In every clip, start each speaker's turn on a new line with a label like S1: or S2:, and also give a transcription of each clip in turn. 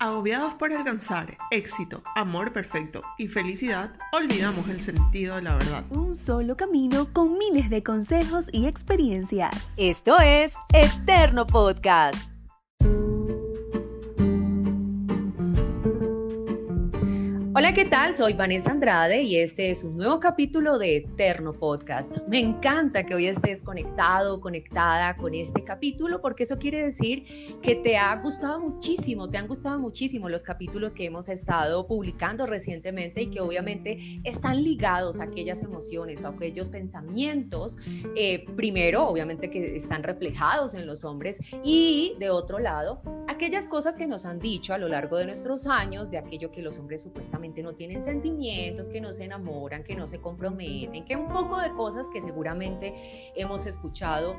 S1: Agobiados por alcanzar éxito, amor perfecto y felicidad, olvidamos el sentido de la verdad.
S2: Un solo camino con miles de consejos y experiencias.
S3: Esto es Eterno Podcast. Hola, ¿qué tal? Soy Vanessa Andrade y este es un nuevo capítulo de Eterno Podcast. Me encanta que hoy estés conectado, conectada con este capítulo porque eso quiere decir que te ha gustado muchísimo, te han gustado muchísimo los capítulos que hemos estado publicando recientemente y que obviamente están ligados a aquellas emociones, a aquellos pensamientos, eh, primero, obviamente que están reflejados en los hombres y de otro lado, aquellas cosas que nos han dicho a lo largo de nuestros años de aquello que los hombres supuestamente no tienen sentimientos, que no se enamoran, que no se comprometen, que un poco de cosas que seguramente hemos escuchado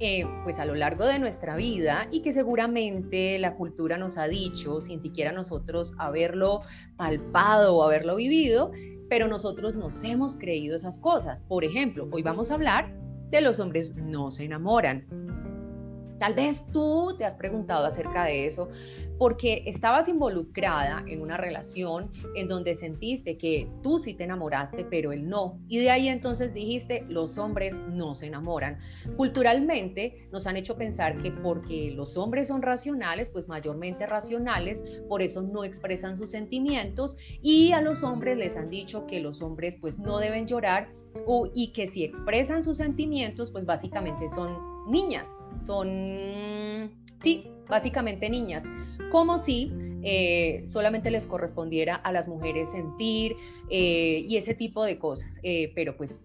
S3: eh, pues a lo largo de nuestra vida y que seguramente la cultura nos ha dicho sin siquiera nosotros haberlo palpado o haberlo vivido, pero nosotros nos hemos creído esas cosas. Por ejemplo, hoy vamos a hablar de los hombres no se enamoran. Tal vez tú te has preguntado acerca de eso porque estabas involucrada en una relación en donde sentiste que tú sí te enamoraste, pero él no. Y de ahí entonces dijiste, los hombres no se enamoran. Culturalmente nos han hecho pensar que porque los hombres son racionales, pues mayormente racionales, por eso no expresan sus sentimientos y a los hombres les han dicho que los hombres pues no deben llorar y que si expresan sus sentimientos, pues básicamente son niñas son, sí, básicamente niñas, como si eh, solamente les correspondiera a las mujeres sentir eh, y ese tipo de cosas. Eh, pero pues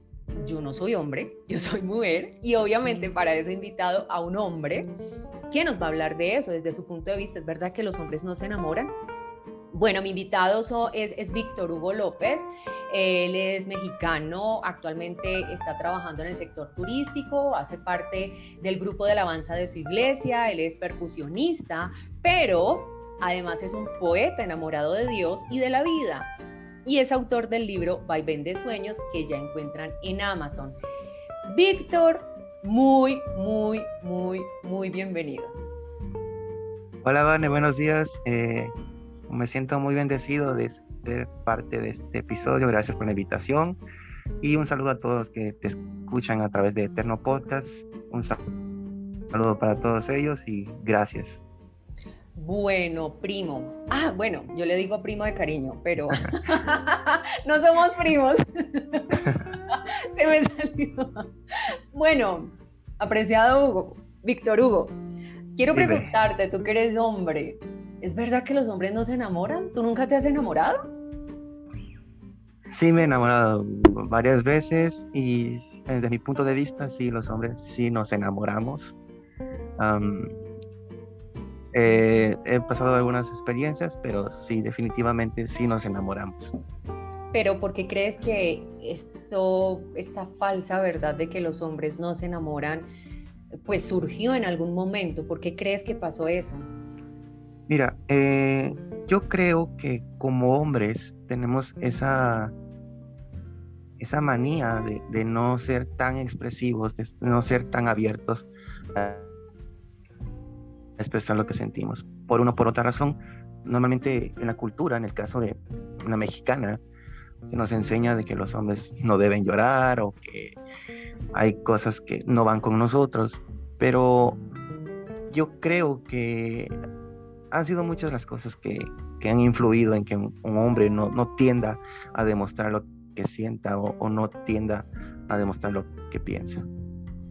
S3: yo no soy hombre, yo soy mujer y obviamente para eso he invitado a un hombre que nos va a hablar de eso desde su punto de vista. ¿Es verdad que los hombres no se enamoran? Bueno, mi invitado es, es Víctor Hugo López. Él es mexicano, actualmente está trabajando en el sector turístico, hace parte del grupo de alabanza de su iglesia, él es percusionista, pero además es un poeta enamorado de Dios y de la vida. Y es autor del libro Vaivén de Sueños que ya encuentran en Amazon. Víctor, muy, muy, muy, muy bienvenido.
S4: Hola, Vane, buenos días. Eh, me siento muy bendecido de ser parte de este episodio. Gracias por la invitación. Y un saludo a todos que te escuchan a través de Eterno Podcast. Un saludo para todos ellos y gracias.
S3: Bueno, primo. Ah, bueno, yo le digo primo de cariño, pero no somos primos. Se me salió. Bueno, apreciado Hugo, Víctor Hugo, quiero preguntarte, tú que eres hombre, ¿Es verdad que los hombres no se enamoran? ¿Tú nunca te has enamorado?
S4: Sí, me he enamorado varias veces y desde mi punto de vista, sí, los hombres sí nos enamoramos. Eh, he pasado algunas experiencias, pero sí, definitivamente sí nos enamoramos.
S3: Pero ¿por qué crees que esto, esta falsa verdad de que los hombres no se enamoran, pues surgió en algún momento? ¿Por qué crees que pasó eso?
S4: Mira, eh, yo creo que como hombres tenemos esa, esa manía de, no ser tan expresivos, de no ser tan abiertos a expresar lo que sentimos. Por una o por otra razón, normalmente en la cultura, en el caso de una mexicana, se nos enseña de que los hombres no deben llorar o que hay cosas que no van con nosotros, pero yo creo que han sido muchas las cosas que, han influido en que un, hombre no, no, tienda a demostrar lo que sienta o, no tienda a demostrar lo que piensa.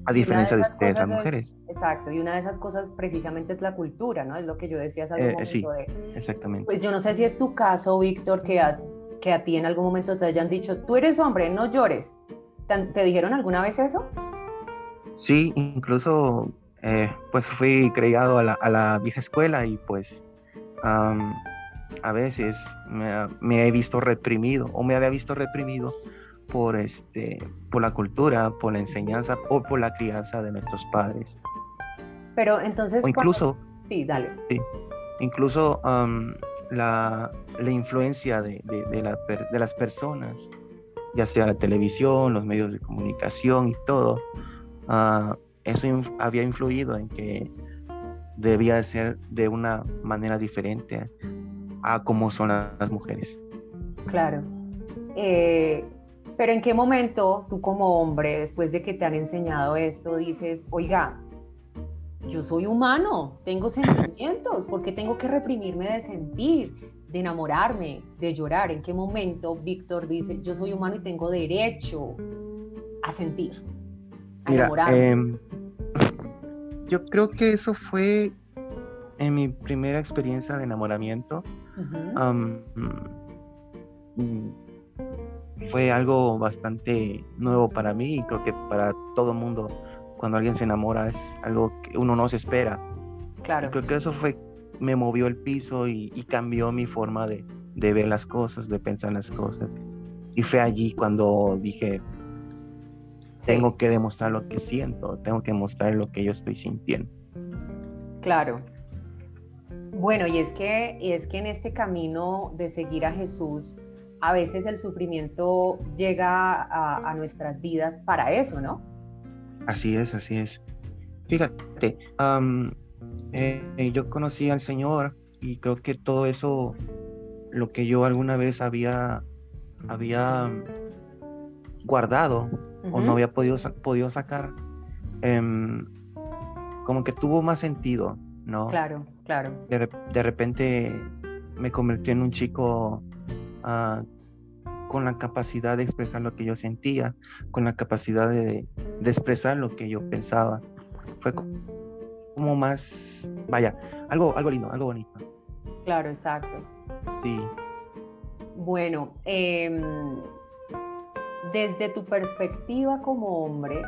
S4: A diferencia de, ustedes, las mujeres.
S3: exacto, y una de esas cosas precisamente es la cultura, ¿no? Es lo que yo decía hace algún eh, momento
S4: sí, exactamente.
S3: Pues yo no sé si es tu caso, Víctor, que a, que a ti en algún momento te hayan dicho, tú eres hombre, no llores. ¿Te, dijeron alguna vez eso?
S4: Sí, incluso eh, pues fui criado a la, a la, vieja escuela y pues a veces me, he visto reprimido o me había visto reprimido por, este, por la cultura, por la enseñanza o por la crianza de nuestros padres.
S3: Pero entonces...
S4: O incluso...
S3: Sí, dale.
S4: Sí, incluso la, la, influencia de, de, la, de las personas, ya sea la televisión, los medios de comunicación y todo, uh, eso había influido en que debía de ser de una manera diferente a como son las mujeres.
S3: Claro. Eh, pero ¿en qué momento tú como hombre, después de que te han enseñado esto, dices, oiga, yo soy humano, tengo sentimientos, ¿por qué tengo que reprimirme de sentir, de enamorarme, de llorar? ¿En qué momento Víctor dice, yo soy humano y tengo derecho a sentir, a enamorarme? Em,
S4: yo creo que eso fue en mi primera experiencia de enamoramiento. Mm, fue algo bastante nuevo para mí y creo que para todo mundo cuando alguien se enamora es algo que uno no se espera.
S3: Claro.
S4: creo que eso fue, me movió el piso y, cambió mi forma de, de, ver las cosas, de pensar las cosas. Y fue allí cuando dije, tengo que demostrar lo que siento, tengo que mostrar lo que yo estoy sintiendo.
S3: Claro. Bueno, y es que, y es que en este camino de seguir a Jesús, a veces el sufrimiento llega a, nuestras vidas para eso, ¿no?
S4: Así es, así es. Fíjate, eh, yo conocí al Señor y creo que todo eso, lo que yo alguna vez había, había guardado o no había podido, podido sacar, em, como que tuvo más sentido, ¿no?
S3: Claro, claro.
S4: De, repente me convirtió en un chico ah, con la capacidad de expresar lo que yo sentía, con la capacidad de, expresar lo que yo pensaba. Fue como más, vaya, algo, algo lindo, algo bonito.
S3: Claro, exacto.
S4: Sí.
S3: Bueno, em, desde tu perspectiva como hombre,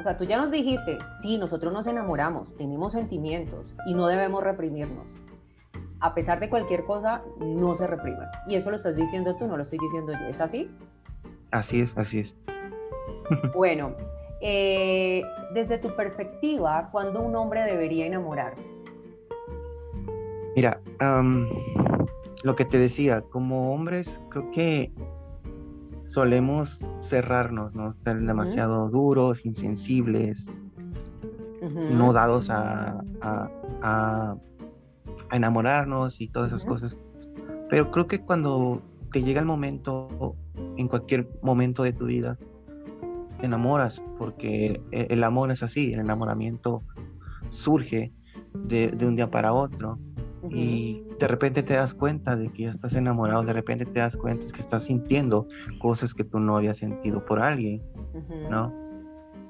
S3: o sea, tú ya nos dijiste, sí, nosotros nos enamoramos, tenemos sentimientos y no debemos reprimirnos a pesar de cualquier cosa, no se repriman. Y eso lo estás diciendo tú, no lo estoy diciendo yo. ¿Es así?
S4: Así es, así es.
S3: bueno, eh, desde tu perspectiva, ¿cuándo un hombre debería enamorarse?
S4: Mira, lo que te decía, como hombres creo que solemos cerrarnos, ¿no? Ser demasiado duros, insensibles, no dados a, a enamorarnos y todas esas cosas. Pero creo que cuando te llega el momento, en cualquier momento de tu vida, te enamoras, porque e, el amor es así, el enamoramiento surge de, de un día para otro. Y de repente te das cuenta de que ya estás enamorado, de repente te das cuenta que estás sintiendo cosas que tú no habías sentido por alguien, ¿no?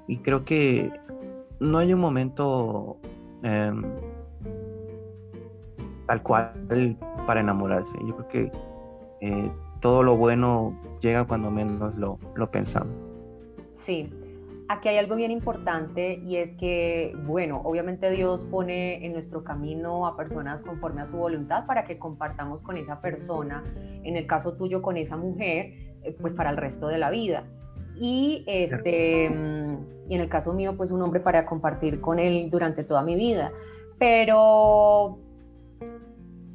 S4: Y creo que no hay un momento em, tal cual para enamorarse. Yo creo que eh, todo lo bueno llega cuando menos lo, lo pensamos.
S3: Sí, aquí hay algo bien importante y es que, bueno, obviamente Dios pone en nuestro camino a personas conforme a su voluntad para que compartamos con esa persona, en el caso tuyo con esa mujer, eh, pues para el resto de la vida. Y, este, y en el caso mío, pues un hombre para compartir con él durante toda mi vida. Pero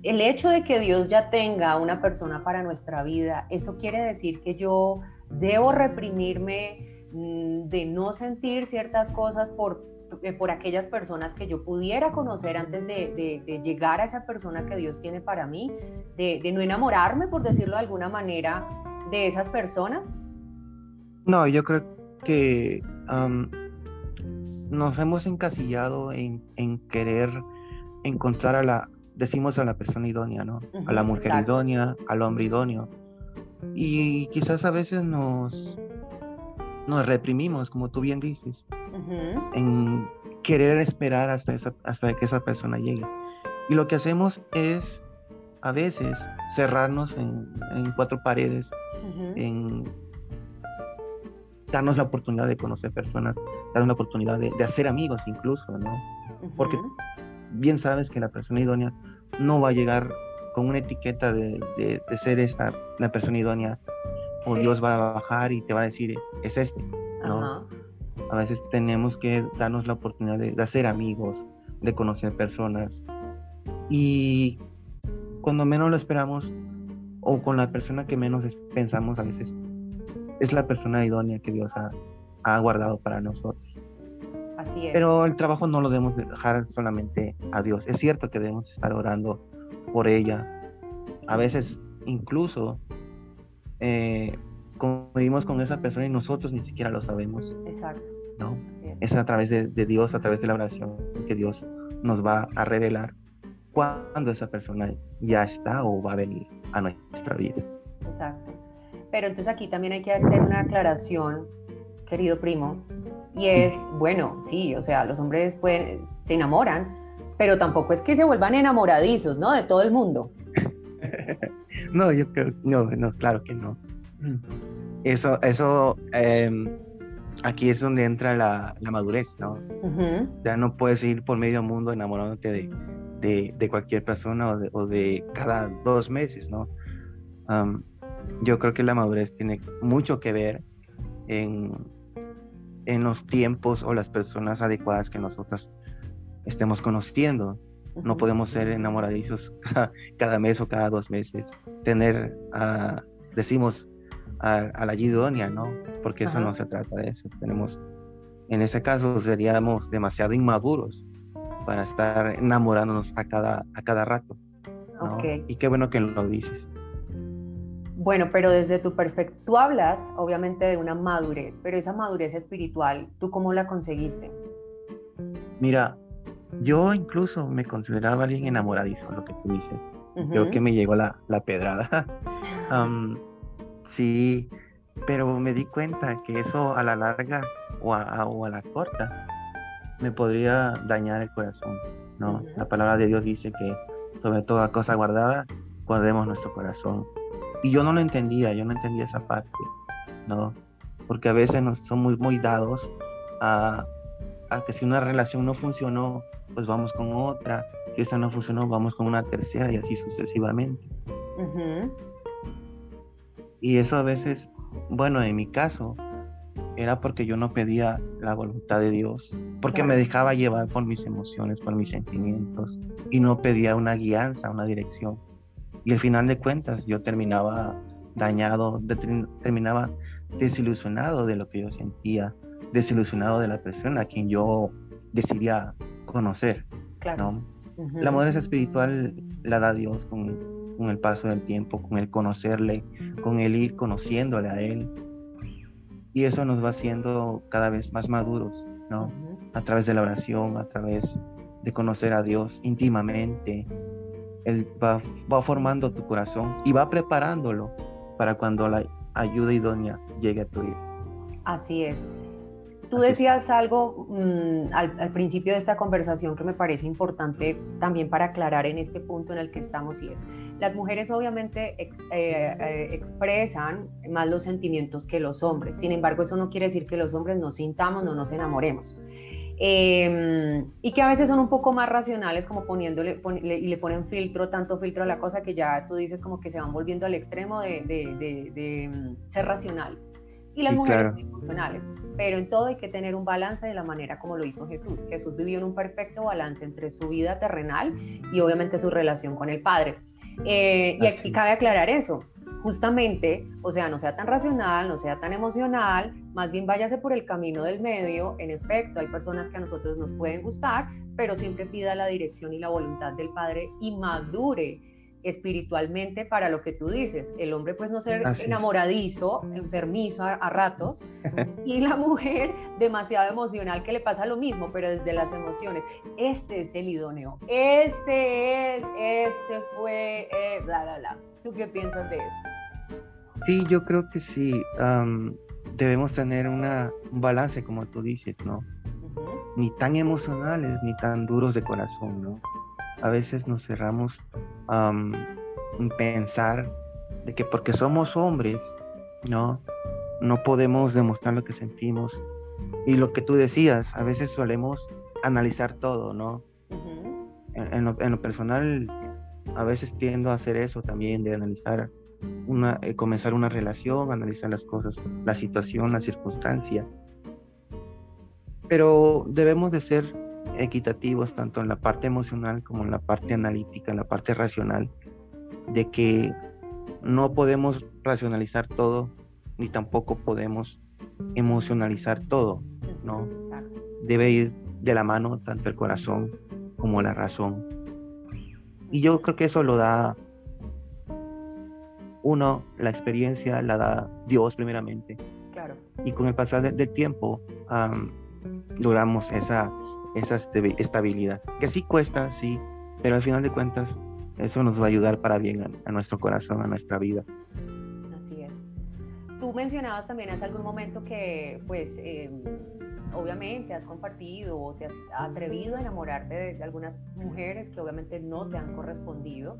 S3: el hecho de que Dios ya tenga una persona para nuestra vida, eso quiere decir que yo debo reprimirme mm, de no sentir ciertas cosas por, eh, por aquellas personas que yo pudiera conocer antes de, llegar a esa persona que Dios tiene para mí, de, no enamorarme, por decirlo de alguna manera, de esas personas.
S4: No, yo creo que nos hemos encasillado en, en querer encontrar a la, decimos a la persona idónea, ¿no? a la mujer idónea, al hombre idóneo. Y quizás a veces nos, nos reprimimos, como tú bien dices, en querer esperar hasta, hasta que esa persona llegue. Y lo que hacemos es a veces cerrarnos en, cuatro paredes, en darnos la oportunidad de conocer personas, darnos la oportunidad de, hacer amigos incluso, ¿no? Porque bien sabes que la persona idónea no va a llegar con una etiqueta de, ser esta, la persona idónea, o Dios va a bajar y te va a decir, es este, ¿no? A veces tenemos que darnos la oportunidad de, hacer amigos, de conocer personas. Y cuando menos lo esperamos, o con la persona que menos pensamos a veces, es la persona idónea que Dios ha, ha guardado para nosotros.
S3: Así es.
S4: Pero el trabajo no lo debemos dejar solamente a Dios. Es cierto que debemos estar orando por ella. A veces incluso eh, convivimos con esa persona y nosotros ni siquiera lo sabemos.
S3: Exacto.
S4: ¿no? es. a través de, de, Dios, a través de la oración, que Dios nos va a revelar cuándo esa persona ya está o va a venir a nuestra vida.
S3: Exacto. Pero entonces aquí también hay que hacer una aclaración, querido primo, y es, bueno, sí, o sea, los hombres pueden, se enamoran, pero tampoco es que se vuelvan enamoradizos, ¿no? De todo el mundo.
S4: no, yo creo, no, no, claro que no. Eso, eso, em, aquí es donde entra la, la madurez, ¿no? O sea, no puedes ir por medio mundo enamorándote de, de, de cualquier persona o de, o de, cada dos meses, ¿no? yo creo que la madurez tiene mucho que ver en, en los tiempos o las personas adecuadas que nosotros estemos conociendo. No podemos ser enamoradizos cada, mes o cada dos meses. Tener, uh, decimos, a, la idónea, ¿no? Porque eso no se trata de eso. Tenemos, en ese caso, seríamos demasiado inmaduros para estar enamorándonos a cada, a cada rato. ¿no? Y qué bueno que lo dices.
S3: Bueno, pero desde tu perspectiva, tú hablas obviamente de una madurez, pero esa madurez espiritual, ¿tú cómo la conseguiste?
S4: Mira, yo incluso me consideraba alguien enamoradizo, lo que tú dices. Creo que me llegó la, la pedrada. sí, pero me di cuenta que eso a la larga o a, o a la corta me podría dañar el corazón. ¿no? La palabra de Dios dice que sobre toda cosa guardada, guardemos nuestro corazón y yo no lo entendía, yo no entendía esa parte, ¿no? Porque a veces nos somos muy dados a, a que si una relación no funcionó, pues vamos con otra, si esa no funcionó, vamos con una tercera y así sucesivamente. Y eso a veces, bueno, en mi caso, era porque yo no pedía la voluntad de Dios, porque me dejaba llevar por mis emociones, por mis sentimientos, y no pedía una guianza, una dirección. Y al final de cuentas yo terminaba dañado, terminaba desilusionado de lo que yo sentía, desilusionado de la persona a quien yo decidía conocer. Claro. La madurez espiritual la da Dios con, con, el paso del tiempo, con el conocerle, con el ir conociéndole a Él. Y eso nos va haciendo cada vez más maduros, ¿no? A través de la oración, a través de conocer a Dios íntimamente, él va, va formando tu corazón y va preparándolo para cuando la ayuda idónea llegue a tu vida.
S3: Así es. Tú decías algo mm, al, principio de esta conversación que me parece importante también para aclarar en este punto en el que estamos y es, las mujeres obviamente eh, eh, expresan más los sentimientos que los hombres, sin embargo eso no quiere decir que los hombres nos sintamos, no nos enamoremos. Em, y que a veces son un poco más racionales, como poniéndole y le ponen filtro, tanto filtro a la cosa que ya tú dices como que se van volviendo al extremo de, de, mm, ser racionales. Y las mujeres muy emocionales. Pero en todo hay que tener un balance de la manera como lo hizo Jesús. Jesús vivió en un perfecto balance entre su vida terrenal y obviamente su relación con el Padre. Eh, y aquí cabe aclarar eso justamente, o sea, no sea tan racional, no sea tan emocional, más bien váyase por el camino del medio. En efecto, hay personas que a nosotros nos pueden gustar, pero siempre pida la dirección y la voluntad del Padre y madure espiritualmente para lo que tú dices. El hombre pues no ser enamoradizo, enfermizo a, ratos, y la mujer demasiado emocional que le pasa lo mismo, pero desde las emociones. Este es el idóneo, este es, este fue, eh, bla, bla, bla. ¿Tú qué piensas de eso?
S4: Sí, yo creo que sí. debemos tener una, un balance, como tú dices, ¿no? Ni tan emocionales ni tan duros de corazón, ¿no? A veces nos cerramos en pensar de que porque somos hombres, ¿no? No podemos demostrar lo que sentimos. Y lo que tú decías, a veces solemos analizar todo, ¿no? en, lo, en, lo, personal, a veces tiendo a hacer eso también, de analizar, una, eh, comenzar una relación, analizar las cosas, la situación, la circunstancia. Pero debemos de ser equitativos tanto en la parte emocional como en la parte analítica, en la parte racional, de que no podemos racionalizar todo, ni tampoco podemos emocionalizar todo, ¿no? debe ir de la mano tanto el corazón como la razón. Y yo creo que eso lo da uno, la experiencia la da Dios primeramente.
S3: Claro.
S4: Y con el pasar del tiempo logramos esa, esa estabilidad, que sí cuesta, sí, pero al final de cuentas eso nos va a ayudar para bien a, nuestro corazón, a nuestra vida.
S3: Así es. Tú mencionabas también hace algún momento que pues... Em, obviamente has compartido o te has atrevido a enamorarte de, algunas mujeres que obviamente no te han correspondido.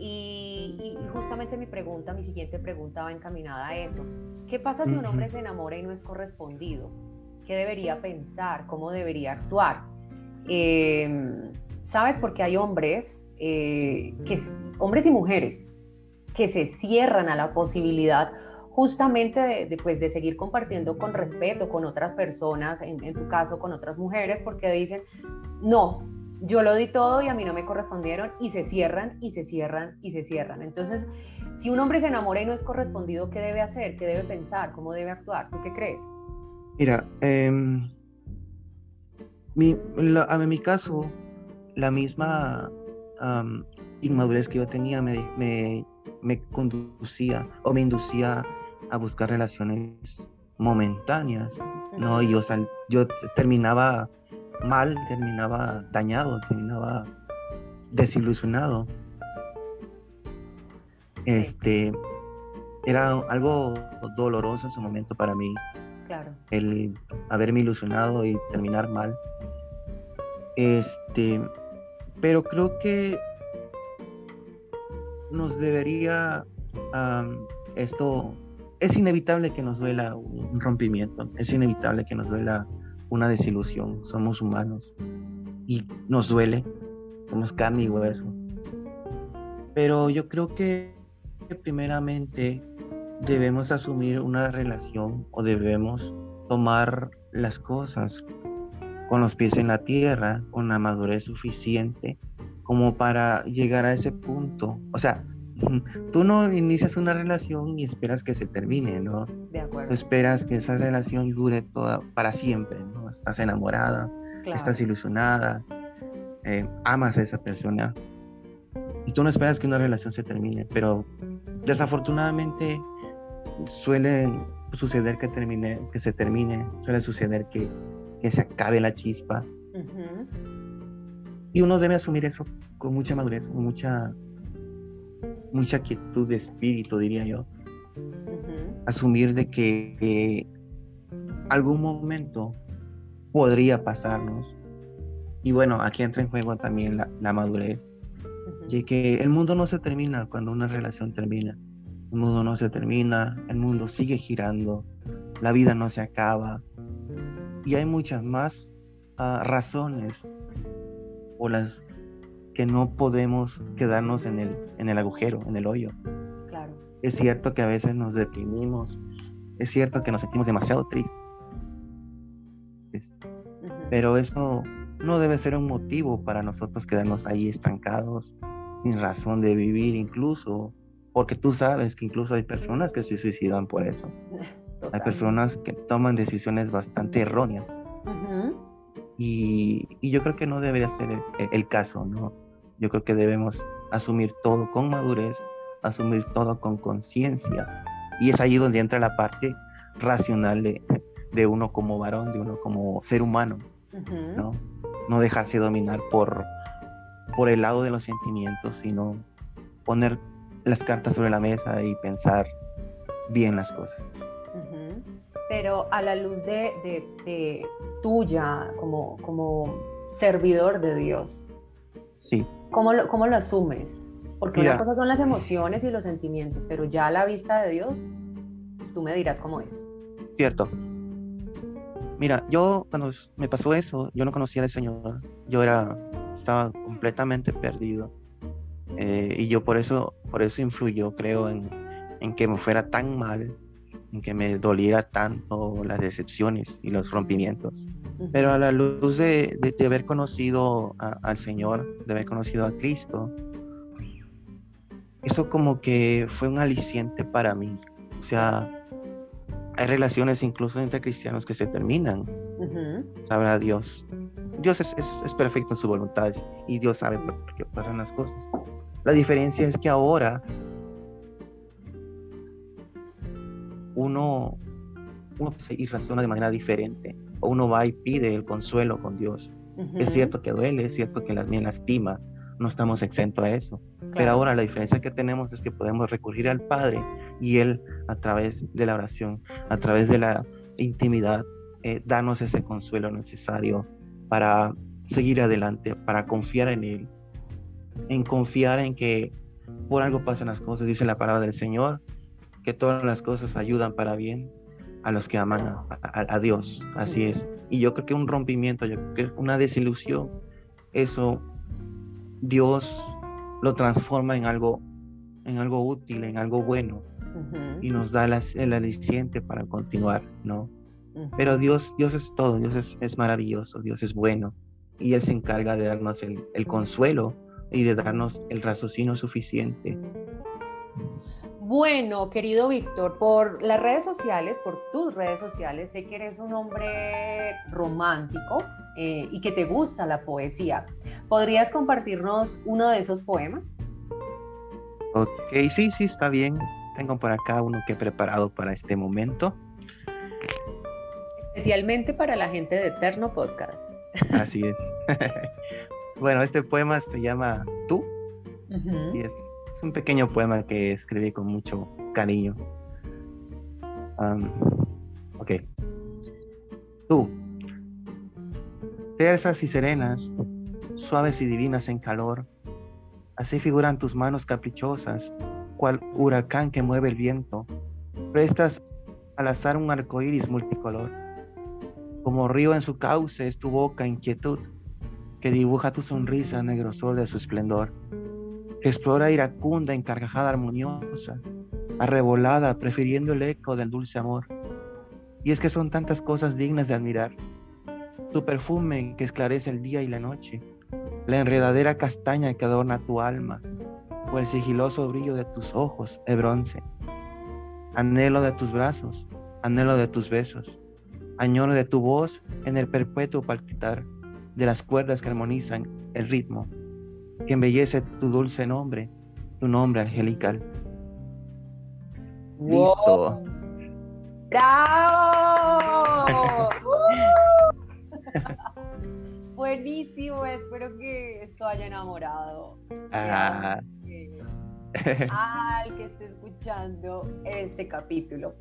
S3: Y, justamente mi pregunta, mi siguiente pregunta va encaminada a eso. ¿Qué pasa si un hombre se enamora y no es correspondido? ¿Qué debería pensar? ¿Cómo debería actuar? Em, ¿Sabes? Porque hay hombres, eh, que, hombres y mujeres que se cierran a la posibilidad justamente de, pues, de seguir compartiendo con respeto con otras personas, en, en, tu caso con otras mujeres, porque dicen, no, yo lo di todo y a mí no me correspondieron y se cierran y se cierran y se cierran. Entonces, si un hombre se enamora y no es correspondido, ¿qué debe hacer? ¿Qué debe pensar? ¿Cómo debe actuar? ¿Tú qué crees?
S4: Mira, em, mi, a mi caso, la misma inmadurez que yo tenía me, me, me conducía o me inducía a buscar relaciones momentáneas, ¿no? Y yo, yo terminaba mal, terminaba dañado, terminaba desilusionado. Este era algo doloroso en su momento para mí. El haberme ilusionado y terminar mal. Este, pero creo que nos debería esto es inevitable que nos duela un rompimiento, es inevitable que nos duela una desilusión, somos humanos y nos duele, somos carne y hueso. Pero yo creo que primeramente debemos asumir una relación o debemos tomar las cosas con los pies en la tierra, con la madurez suficiente como para llegar a ese punto. O sea, tú no inicias una relación y esperas que se termine, ¿no?
S3: De acuerdo.
S4: esperas que esa relación dure toda para siempre, ¿no? Estás enamorada, estás ilusionada, eh, amas a esa persona y tú no esperas que una relación se termine, pero desafortunadamente suele suceder que termine, que se termine, suele suceder que, que se acabe la chispa. Y uno debe asumir eso con mucha madurez, con mucha mucha quietud de espíritu, diría yo. Asumir de que algún momento podría pasarnos. Y bueno, aquí entra en juego también la, madurez. Y que el mundo no se termina cuando una relación termina. El mundo no se termina, el mundo sigue girando, la vida no se acaba. Y hay muchas más ah, razones por las que no podemos quedarnos en el, en el agujero, en el hoyo.
S3: Claro.
S4: Es cierto que a veces nos deprimimos, es cierto que nos sentimos demasiado tristes, pero eso no debe ser un motivo para nosotros quedarnos ahí estancados, sin razón de vivir incluso, porque tú sabes que incluso hay personas que se suicidan por eso. Hay personas que toman decisiones bastante erróneas. y, y, yo creo que no debería ser el, el caso, ¿no? Yo creo que debemos asumir todo con madurez, asumir todo con conciencia. Y es ahí donde entra la parte racional de, uno como varón, de uno como ser humano, ¿no? No dejarse dominar por, por el lado de los sentimientos, sino poner las cartas sobre la mesa y pensar bien las cosas.
S3: Pero a la luz de, tuya como, como servidor de Dios,
S4: Sí.
S3: ¿Cómo lo, cómo lo asumes? Porque una cosa son las emociones y los sentimientos, pero ya a la vista de Dios, tú me dirás cómo es.
S4: Cierto. Mira, yo cuando me pasó eso, yo no conocía al Señor. Yo era, estaba completamente perdido. Eh, y yo por eso, por eso influyó, creo, en, en que me fuera tan mal en que me doliera tanto las decepciones y los rompimientos. Pero a la luz de, de, haber conocido al Señor, de haber conocido a Cristo, eso como que fue un aliciente para mí. O sea, hay relaciones incluso entre cristianos que se terminan. Sabrá Dios. Dios es, es, perfecto en su voluntad y Dios sabe por qué pasan las cosas. La diferencia es que ahora uno, uno y razona de manera diferente. O uno va y pide el consuelo con Dios. Es cierto que duele, es cierto que me lastima, no estamos exentos a eso. Pero ahora la diferencia que tenemos es que podemos recurrir al Padre y Él a través de la oración, a través de la intimidad, eh, darnos ese consuelo necesario para seguir adelante, para confiar en Él, en confiar en que por algo pasan las cosas, dice la palabra del Señor, que todas las cosas ayudan para bien a los que aman a, Dios, así es. Y yo creo que un rompimiento, yo creo que una desilusión, eso Dios lo transforma en algo, en algo útil, en algo bueno, y nos da el aliciente para continuar, ¿no? Pero Dios, Dios es todo, Dios es, es, maravilloso, Dios es bueno, y Él se encarga de darnos el, el consuelo y de darnos el raciocinio suficiente.
S3: Bueno, querido Víctor, por las redes sociales, por tus redes sociales, sé que eres un hombre romántico eh, y que te gusta la poesía. ¿Podrías compartirnos uno de esos poemas?
S4: Ok, sí, sí, está bien. Tengo por acá uno que he preparado para este momento.
S3: Especialmente para la gente de Eterno Podcast.
S4: Así es. bueno, este poema se llama Tú y es, un pequeño poema que escribí con mucho cariño. ok. Tú, tersas y serenas, suaves y divinas en calor, así figuran tus manos caprichosas, cual huracán que mueve el viento. Prestas al azar un arco iris multicolor. Como río en su cauce es tu boca inquietud, que dibuja tu sonrisa negro sol de su esplendor, que explora iracunda en carcajada armoniosa, arrebolada, prefiriendo el eco del dulce amor. Y es que son tantas cosas dignas de admirar. Tu perfume que esclarece el día y la noche, la enredadera castaña que adorna tu alma, o el sigiloso brillo de tus ojos de bronce. Anhelo de tus brazos, anhelo de tus besos, añoro de tu voz en el perpetuo palpitar de las cuerdas que armonizan el ritmo, que embellece tu dulce nombre, tu nombre angelical.
S3: Listo. ¡Bravo! Buenísimo, espero que esto haya enamorado. Ah. Al que esté escuchando este capítulo.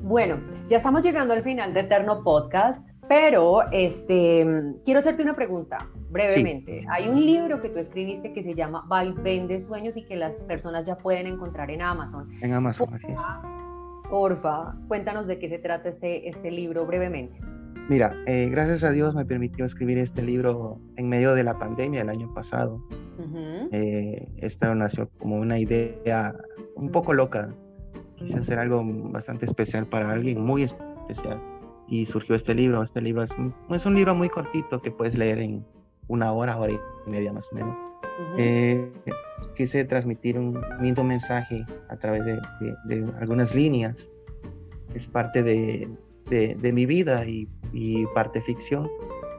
S3: Bueno, ya estamos llegando al final de Eterno Podcast, pero este, quiero hacerte una pregunta brevemente. Hay un libro que tú escribiste que se llama Vaivén de Sueños y que las personas ya pueden encontrar en Amazon.
S4: En Amazon, así es.
S3: Porfa, cuéntanos de qué se trata este, este libro brevemente.
S4: Mira, eh, gracias a Dios me permitió escribir este libro en medio de la pandemia el año pasado. Eh, esta nació como una idea un poco loca quise hacer algo bastante especial para alguien muy especial. Y surgió este libro. Este libro es un, es un libro muy cortito que puedes leer en una hora, hora y media más o menos. Eh, quise transmitir un lindo mensaje a través de, de, algunas líneas. Es parte de, de mi vida y, y, parte ficción,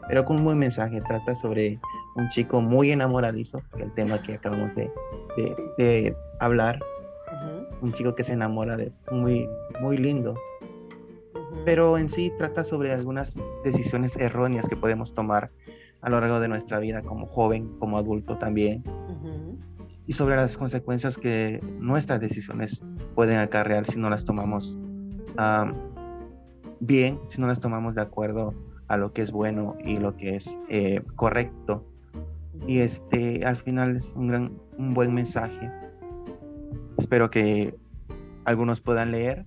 S4: pero con un buen mensaje. Trata sobre un chico muy enamoradizo, el tema que acabamos de, hablar, un chico que se enamora de muy, muy lindo. Pero en sí trata sobre algunas decisiones erróneas que podemos tomar a lo largo de nuestra vida como joven, como adulto también. Y sobre las consecuencias que nuestras decisiones pueden acarrear si no las tomamos bien, si no las tomamos de acuerdo a lo que es bueno y lo que es eh, correcto. Y este, al final es un, gran, un buen mensaje espero que algunos puedan leer.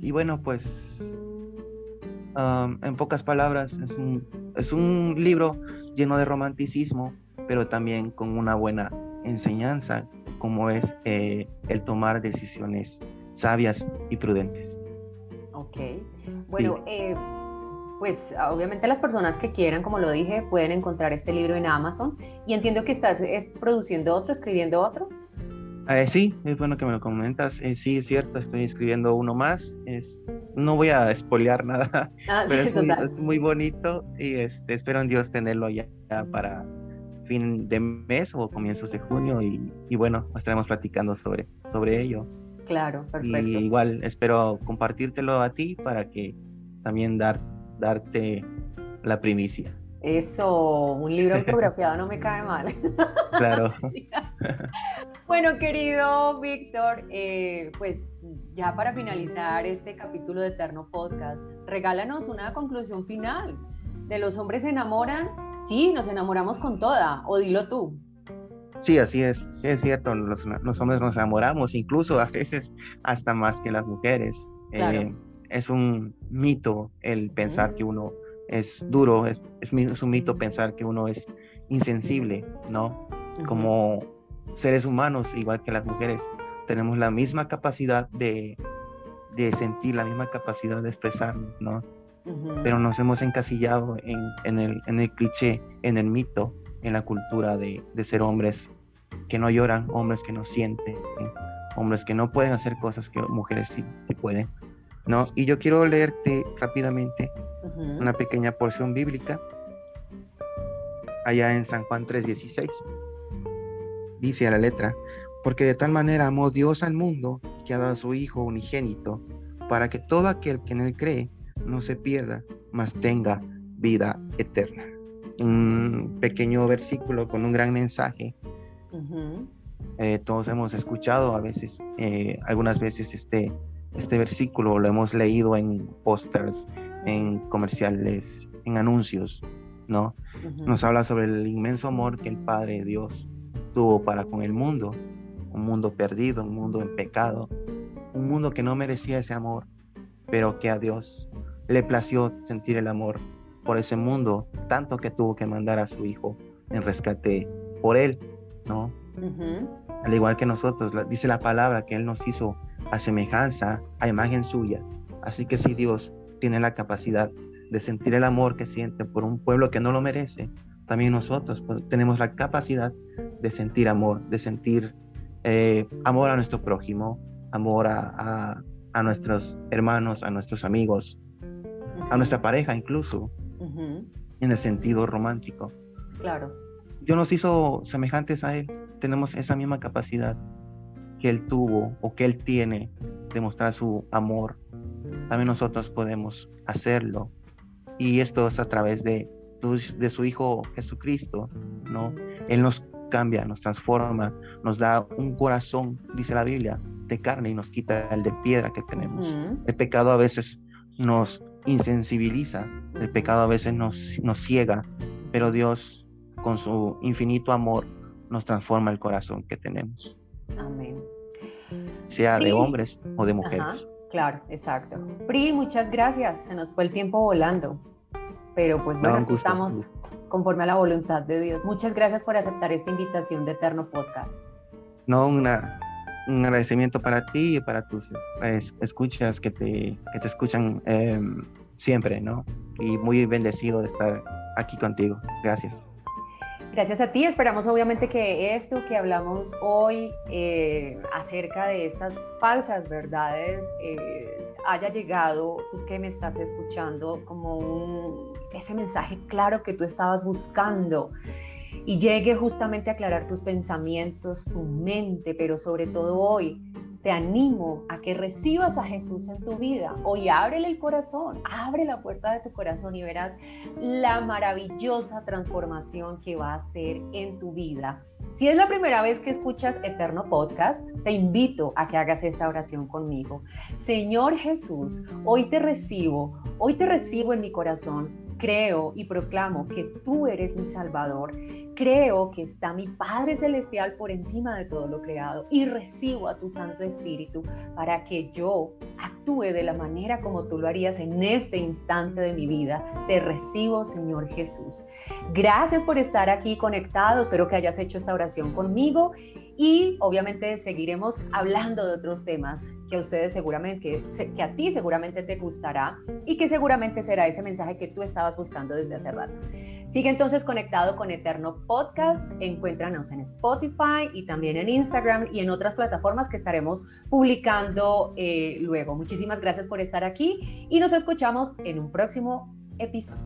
S4: Y bueno, pues en pocas palabras, es un, es un libro lleno de romanticismo, pero también con una buena enseñanza, como es eh, el tomar decisiones sabias y prudentes.
S3: Ok, bueno, eh, pues obviamente las personas que quieran, como lo dije, pueden encontrar este libro en Amazon y entiendo que estás es, produciendo otro, escribiendo otro.
S4: Eh, sí, es bueno que me lo comentas. Eh, sí, es cierto, estoy escribiendo uno más. Es, no voy a espolear nada,
S3: Ah,
S4: pero es muy,
S3: total.
S4: es muy bonito y este, espero en Dios tenerlo ya, ya para fin de mes o comienzos de junio y, y bueno, estaremos platicando sobre, sobre ello.
S3: Claro,
S4: Y
S3: perfecto.
S4: igual espero compartírtelo a ti para que también dar, darte la primicia.
S3: Eso, un libro autografiado no me cae mal.
S4: Claro.
S3: Bueno, querido Víctor, eh, pues ya para finalizar este capítulo de Eterno Podcast, regálanos una conclusión final. ¿De los hombres se enamoran? Sí, nos enamoramos con toda, o dilo tú.
S4: Sí, así es, sí, es cierto, los, los hombres nos enamoramos, incluso a veces hasta más que las mujeres.
S3: Claro.
S4: Eh, es un mito el pensar que uno es duro, es, es un mito pensar que uno es insensible, ¿no? Como seres humanos, igual que las mujeres, tenemos la misma capacidad de, de sentir, la misma capacidad de expresarnos, ¿no? Pero nos hemos encasillado en, en el, en el cliché, en el mito, en la cultura de, de ser hombres que no lloran, hombres que no sienten, hombres que no pueden hacer cosas que mujeres sí, sí pueden. ¿No? Y yo quiero leerte rápidamente una pequeña porción bíblica allá en San Juan 3:16. Dice a la letra, porque de tal manera amó Dios al mundo que ha dado a su Hijo unigénito, para que todo aquel que en él cree no se pierda, mas tenga vida eterna. Un pequeño versículo con un gran mensaje. Eh, todos hemos escuchado a veces, eh, algunas veces este, este versículo, lo hemos leído en pósters, en comerciales, en anuncios, ¿no? Nos habla sobre el inmenso amor que el Padre Dios tuvo para con el mundo, un mundo perdido, un mundo en pecado, un mundo que no merecía ese amor, pero que a Dios le plació sentir el amor por ese mundo, tanto que tuvo que mandar a su Hijo en rescate por él, ¿no?
S3: Ujú.
S4: Al igual que nosotros, dice la palabra que Él nos hizo a semejanza, a imagen suya. Así que si Dios tiene la capacidad de sentir el amor que siente por un pueblo que no lo merece, también nosotros pues, tenemos la capacidad de sentir amor, de sentir eh, amor a nuestro prójimo, amor a, a- a nuestros hermanos, a nuestros amigos, a nuestra pareja incluso, en el sentido romántico.
S3: Claro.
S4: Dios nos hizo semejantes a Él. Tenemos esa misma capacidad que Él tuvo o que Él tiene de mostrar su amor. También nosotros podemos hacerlo. Y esto es a través de, tu- de su Hijo Jesucristo, ¿no? Él nos cambia, nos transforma, nos da un corazón, dice la Biblia, de carne y nos quita el de piedra que tenemos. El pecado a veces nos insensibiliza, el pecado a veces nos, nos ciega, pero Dios con su infinito amor nos transforma el corazón que tenemos,
S3: Amén.
S4: sea de hombres o de
S3: Ajá,
S4: mujeres.
S3: claro, exacto. Pri, muchas gracias. Se nos fue el tiempo volando. Pero pues
S4: No,
S3: bueno,
S4: gusto,
S3: estamos conforme a la voluntad de Dios. Muchas gracias por aceptar esta invitación de Eterno Podcast.
S4: No, una, un agradecimiento para ti y para tus escuchas que te, que te escuchan em, siempre, ¿no? Y muy bendecido de estar aquí contigo. Gracias.
S3: Gracias a ti. Esperamos obviamente que esto que hablamos hoy eh, acerca de estas falsas verdades eh, haya llegado, tú que me estás escuchando, como un, ese mensaje claro que tú estabas buscando y llegue justamente a aclarar tus pensamientos, tu mente, pero sobre todo hoy te animo a que recibas a Jesús en tu vida. Hoy ábrele el corazón, abre la puerta de tu corazón y verás la maravillosa transformación que va a hacer en tu vida. Si es la primera vez que escuchas Eterno Podcast, te invito a que hagas esta oración conmigo. Señor Jesús, hoy te recibo, hoy te recibo en mi corazón. Creo y proclamo que tú eres mi Salvador. Creo que está mi Padre Celestial por encima de todo lo creado y recibo a tu Santo Espíritu para que yo actúe de la manera como tú lo harías en este instante de mi vida. Te recibo, Señor Jesús. Gracias por estar aquí conectado. Espero que hayas hecho esta oración conmigo y obviamente seguiremos hablando de otros temas que a ustedes seguramente, que, a ti seguramente te gustará y que seguramente será ese mensaje que tú estabas buscando desde hace rato. Sigue entonces conectado con Eterno Podcast, encuéntranos en Spotify y también en Instagram y en otras plataformas que estaremos publicando eh, luego. Muchísimas gracias por estar aquí y nos escuchamos en un próximo episodio.